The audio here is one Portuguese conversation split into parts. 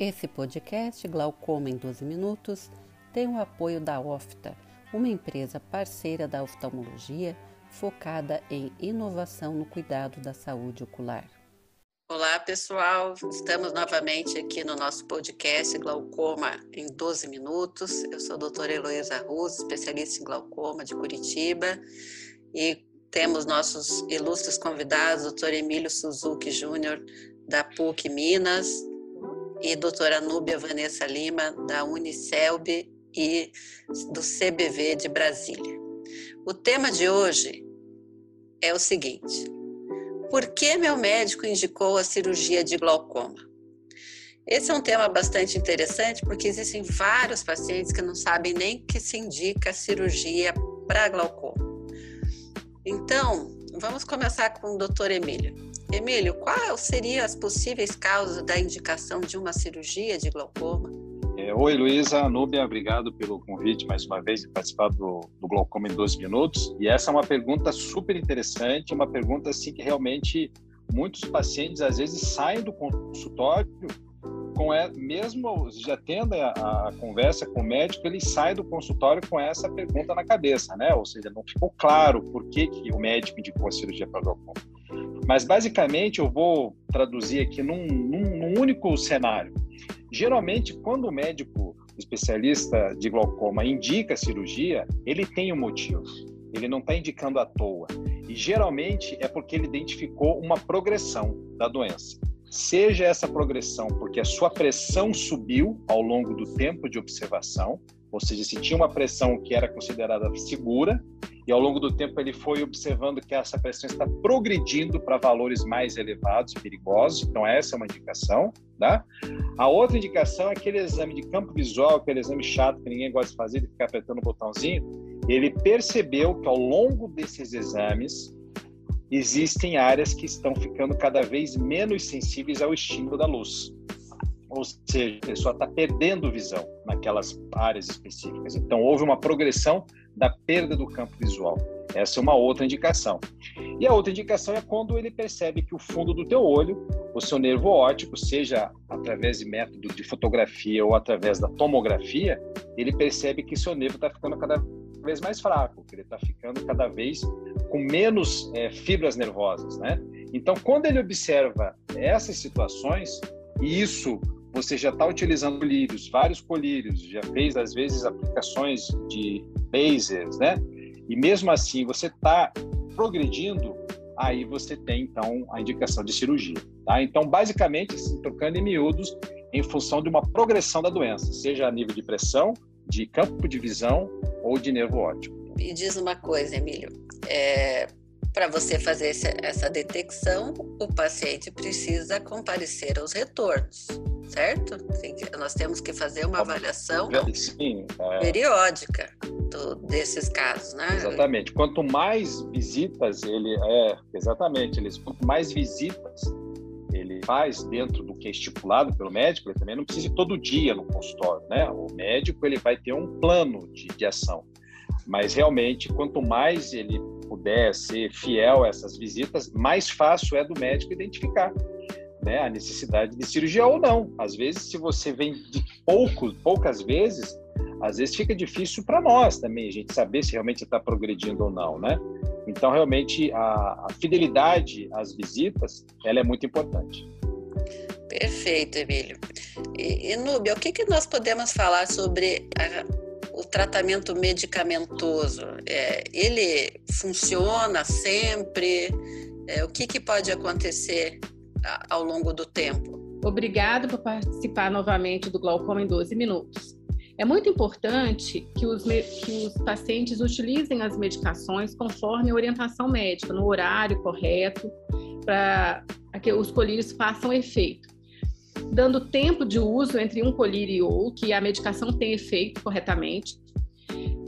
Esse podcast, Glaucoma em 12 Minutos, tem o apoio da OFTA, uma empresa parceira da oftalmologia focada em inovação no cuidado da saúde ocular. Olá, pessoal. Estamos novamente aqui no nosso podcast Glaucoma em 12 Minutos. Eu sou a doutora Heloísa Ruz, especialista em glaucoma de Curitiba, e temos nossos ilustres convidados, doutor Emílio Suzuki Júnior, da PUC Minas, e doutora Núbia Vanessa Lima, da Unicelb e do CBV de Brasília. O tema de hoje é o seguinte: Por que meu médico indicou a cirurgia de glaucoma? Esse é um tema bastante interessante porque existem vários pacientes que não sabem nem que se indica a cirurgia para glaucoma. Então, vamos começar com o doutor Emílio. Emílio, quais seriam as possíveis causas da indicação de uma cirurgia de glaucoma? É, oi, Luísa, Núbia, obrigado pelo convite mais uma vez de participar do, do Glaucoma em 12 minutos. E essa é uma pergunta super interessante, uma pergunta assim que realmente muitos pacientes às vezes saem do consultório com é, mesmo já tendo a, a, conversa com o médico, ele sai do consultório com essa pergunta na cabeça, né? Ou seja, não ficou claro por que, que o médico indicou a cirurgia para glaucoma. Mas basicamente eu vou traduzir aqui num, num, num único cenário. Geralmente, quando o médico especialista de glaucoma indica a cirurgia, ele tem um motivo. Ele não está indicando à toa. E geralmente é porque ele identificou uma progressão da doença. Seja essa progressão porque a sua pressão subiu ao longo do tempo de observação, ou seja, se tinha uma pressão que era considerada segura, e ao longo do tempo ele foi observando que essa pressão está progredindo para valores mais elevados, perigosos, então essa é uma indicação. Tá? A outra indicação é aquele exame de campo visual, aquele exame chato que ninguém gosta de fazer, de ficar apertando o botãozinho. Ele percebeu que ao longo desses exames existem áreas que estão ficando cada vez menos sensíveis ao estímulo da luz ou seja, a pessoa está perdendo visão naquelas áreas específicas. Então, houve uma progressão da perda do campo visual. Essa é uma outra indicação. E a outra indicação é quando ele percebe que o fundo do teu olho, o seu nervo óptico, seja através de método de fotografia ou através da tomografia, ele percebe que seu nervo está ficando cada vez mais fraco, que ele está ficando cada vez com menos é, fibras nervosas, né? Então, quando ele observa essas situações, e isso você já está utilizando colírios, vários colírios, já fez às vezes aplicações de lasers, né? E mesmo assim você está progredindo, aí você tem então a indicação de cirurgia, tá? Então, basicamente, assim, trocando em miúdos, em função de uma progressão da doença, seja a nível de pressão, de campo de visão ou de nervo óptico. Me diz uma coisa, Emílio, é, para você fazer essa detecção, o paciente precisa comparecer aos retornos certo? nós temos que fazer uma avaliação Sim, é... periódica do, desses casos, né? Exatamente. Quanto mais visitas ele é, exatamente, eles quanto mais visitas ele faz dentro do que é estipulado pelo médico, ele também não precisa ir todo dia no consultório, né? O médico ele vai ter um plano de, de ação, mas realmente quanto mais ele puder ser fiel a essas visitas, mais fácil é do médico identificar né, a necessidade de cirurgia ou não. Às vezes, se você vem de pouco, poucas vezes, às vezes fica difícil para nós também a gente saber se realmente está progredindo ou não, né? Então, realmente, a, a, fidelidade às visitas, ela é muito importante. Perfeito, Emílio. E, e Núbia, o que, que nós podemos falar sobre a, o tratamento medicamentoso? É, ele funciona sempre? É, o que, que pode acontecer ao longo do tempo. Obrigado por participar novamente do Glaucoma em 12 minutos. É muito importante que os, que os pacientes utilizem as medicações conforme a orientação médica, no horário correto, para que os colírios façam efeito. Dando tempo de uso entre um colírio e outro, que a medicação tenha efeito corretamente.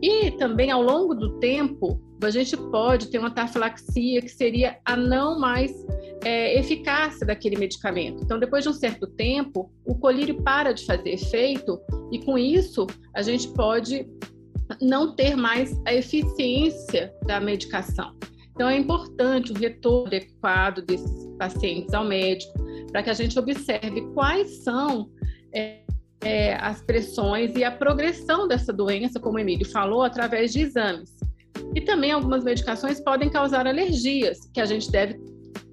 E também, ao longo do tempo, a gente pode ter uma tafilaxia, que seria a não mais é, eficácia daquele medicamento. Então, depois de um certo tempo, o colírio para de fazer efeito e, com isso, a gente pode não ter mais a eficiência da medicação. Então, é importante o retorno adequado desses pacientes ao médico para que a gente observe quais são é, é, as pressões e a progressão dessa doença, como o Emílio falou, através de exames. E também algumas medicações podem causar alergias, que a gente deve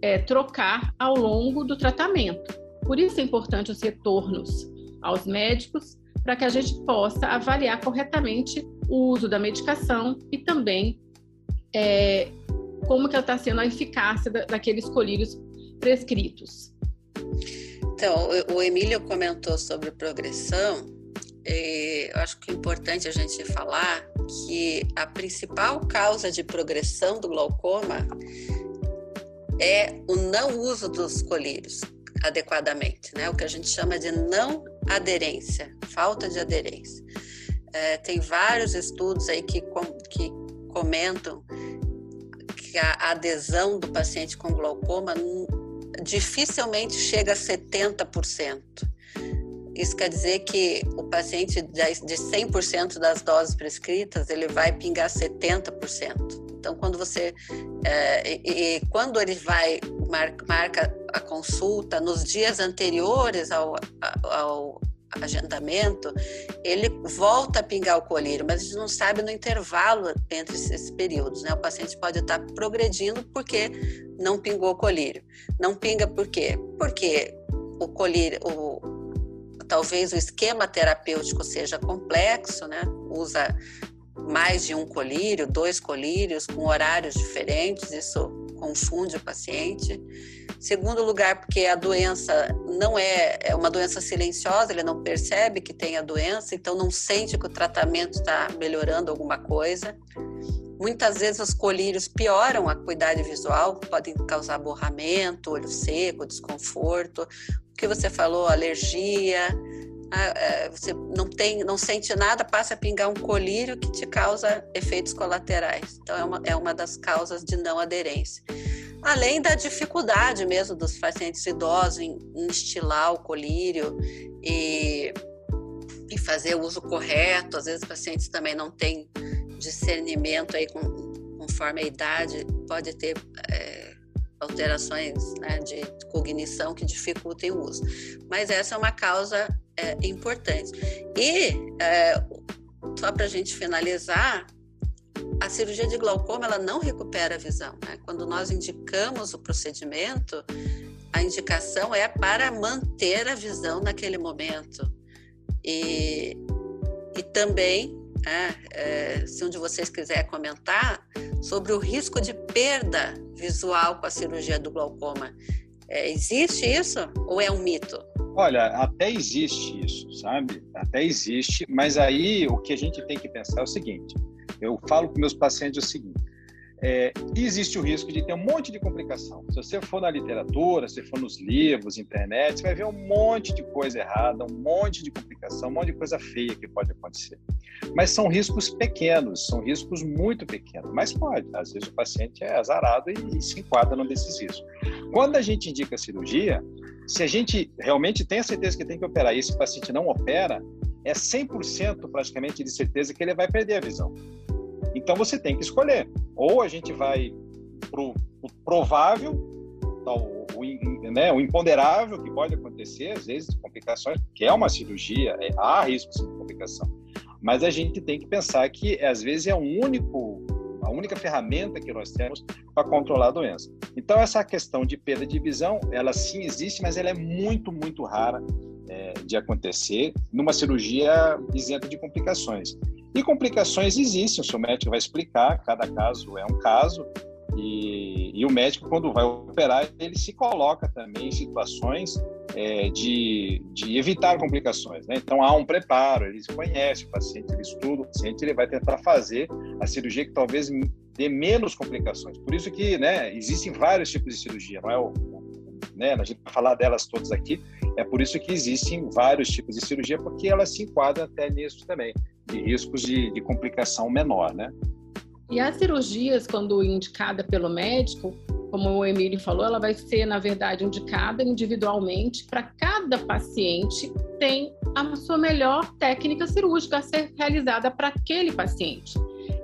é, trocar ao longo do tratamento. Por isso é importante os retornos aos médicos para que a gente possa avaliar corretamente o uso da medicação e também é, como que está sendo a eficácia da, daqueles colírios prescritos. Então, o Emílio comentou sobre progressão. eu acho que é importante a gente falar que a principal causa de progressão do glaucoma é o não uso dos colírios adequadamente, né? O que a gente chama de não aderência, falta de aderência. É, tem vários estudos aí que, que comentam que a adesão do paciente com glaucoma dificilmente chega a 70%. Isso quer dizer que o paciente de 100% das doses prescritas, ele vai pingar 70%. Então, quando você. É, e, e, quando ele vai, marca, marca, a consulta, nos dias anteriores ao, ao agendamento, ele volta a pingar o colírio, mas a gente não sabe no intervalo entre esses períodos, né? O paciente pode estar progredindo porque não pingou o colírio. Não pinga por quê? Porque o colírio, o, talvez o esquema terapêutico seja complexo, né? Usa mais de um colírio, dois colírios, com horários diferentes, isso confunde o paciente. Segundo lugar, porque a doença não é, é uma doença silenciosa, ele não percebe que tem a doença, então não sente que o tratamento está melhorando alguma coisa. Muitas vezes os colírios pioram a acuidade visual, podem causar borramento, olho seco, desconforto. O que você falou, alergia, você não tem, não sente nada, passa a pingar um colírio que te causa efeitos colaterais. Então é uma, é uma das causas de não aderência. Além da dificuldade mesmo dos pacientes idosos em, em estilar o colírio e, e fazer o uso correto. Às vezes os pacientes também não têm discernimento aí com, conforme a idade, pode ter é, alterações né, de cognição que dificultem o uso. Mas essa é uma causa é, importante. E, é, só para a gente finalizar, a cirurgia de glaucoma ela não recupera a visão. Né? Quando nós indicamos o procedimento, a indicação é para manter a visão naquele momento. E, e também, né, é, se um de vocês quiser comentar, sobre o risco de perda visual com a cirurgia do glaucoma. É, existe isso ou é um mito? Olha, até existe isso, sabe? Até existe, mas aí o que a gente tem que pensar é o seguinte: eu falo para meus pacientes o seguinte: é, existe o risco de ter um monte de complicação. Se você for na literatura, se for nos livros, internet, você vai ver um monte de coisa errada, um monte de complicação, um monte de coisa feia que pode acontecer. Mas são riscos pequenos, são riscos muito pequenos. Mas pode, às vezes o paciente é azarado e, e se enquadra num desses riscos. Quando a gente indica cirurgia, se a gente realmente tem a certeza que tem que operar e esse paciente não opera, é 100% praticamente de certeza que ele vai perder a visão. Então você tem que escolher. Ou a gente vai para o provável, o, o, né, o imponderável que pode acontecer, às vezes, complicações, que é uma cirurgia, é, há risco de complicação. Mas a gente tem que pensar que, às vezes, é um único, a única ferramenta que nós temos para controlar a doença. Então, essa questão de perda de visão, ela sim existe, mas ela é muito, muito rara é, de acontecer numa cirurgia isenta de complicações. E complicações existem, o seu médico vai explicar, cada caso é um caso, e, e o médico, quando vai operar, ele se coloca também em situações é, de, de evitar complicações. Né? Então, há um preparo, ele conhece o paciente, ele estuda o paciente, ele vai tentar fazer a cirurgia que talvez dê menos complicações. Por isso que né, existem vários tipos de cirurgia, não é o, né, a gente vai falar delas todas aqui, é por isso que existem vários tipos de cirurgia, porque elas se enquadram até nisso também de riscos de, de complicação menor, né? E as cirurgias, quando indicada pelo médico, como o Emílio falou, ela vai ser, na verdade, indicada individualmente para cada paciente tem a sua melhor técnica cirúrgica a ser realizada para aquele paciente.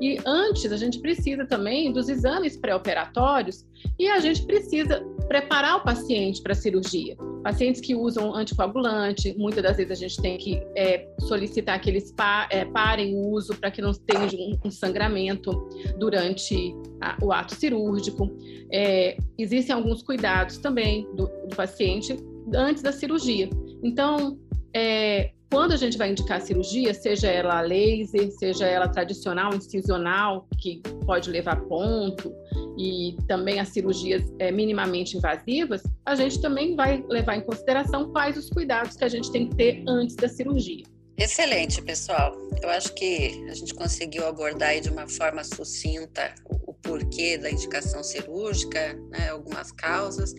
E antes, a gente precisa também dos exames pré-operatórios e a gente precisa preparar o paciente para a cirurgia. Pacientes que usam anticoagulante, muitas das vezes a gente tem que é, solicitar que eles pa, é, parem o uso para que não tenha um, sangramento durante a, o ato cirúrgico. É, existem alguns cuidados também do, do, paciente antes da cirurgia. Então, é, quando a gente vai indicar cirurgia, seja ela laser, seja ela tradicional, incisional, que pode levar ponto, e também as cirurgias é, minimamente invasivas, a gente também vai levar em consideração quais os cuidados que a gente tem que ter antes da cirurgia. Excelente, pessoal. Eu acho que a gente conseguiu abordar de uma forma sucinta o porquê da indicação cirúrgica, né, algumas causas.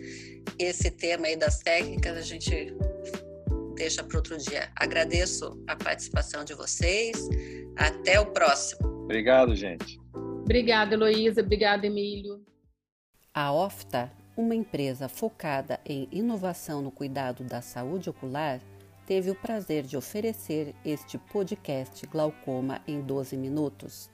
Esse tema aí das técnicas a gente deixa para outro dia. Agradeço a participação de vocês. Até o próximo. Obrigado, gente. Obrigada, Heloísa. Obrigada, Emílio. A OFTA, uma empresa focada em inovação no cuidado da saúde ocular, teve o prazer de oferecer este podcast Glaucoma em 12 minutos.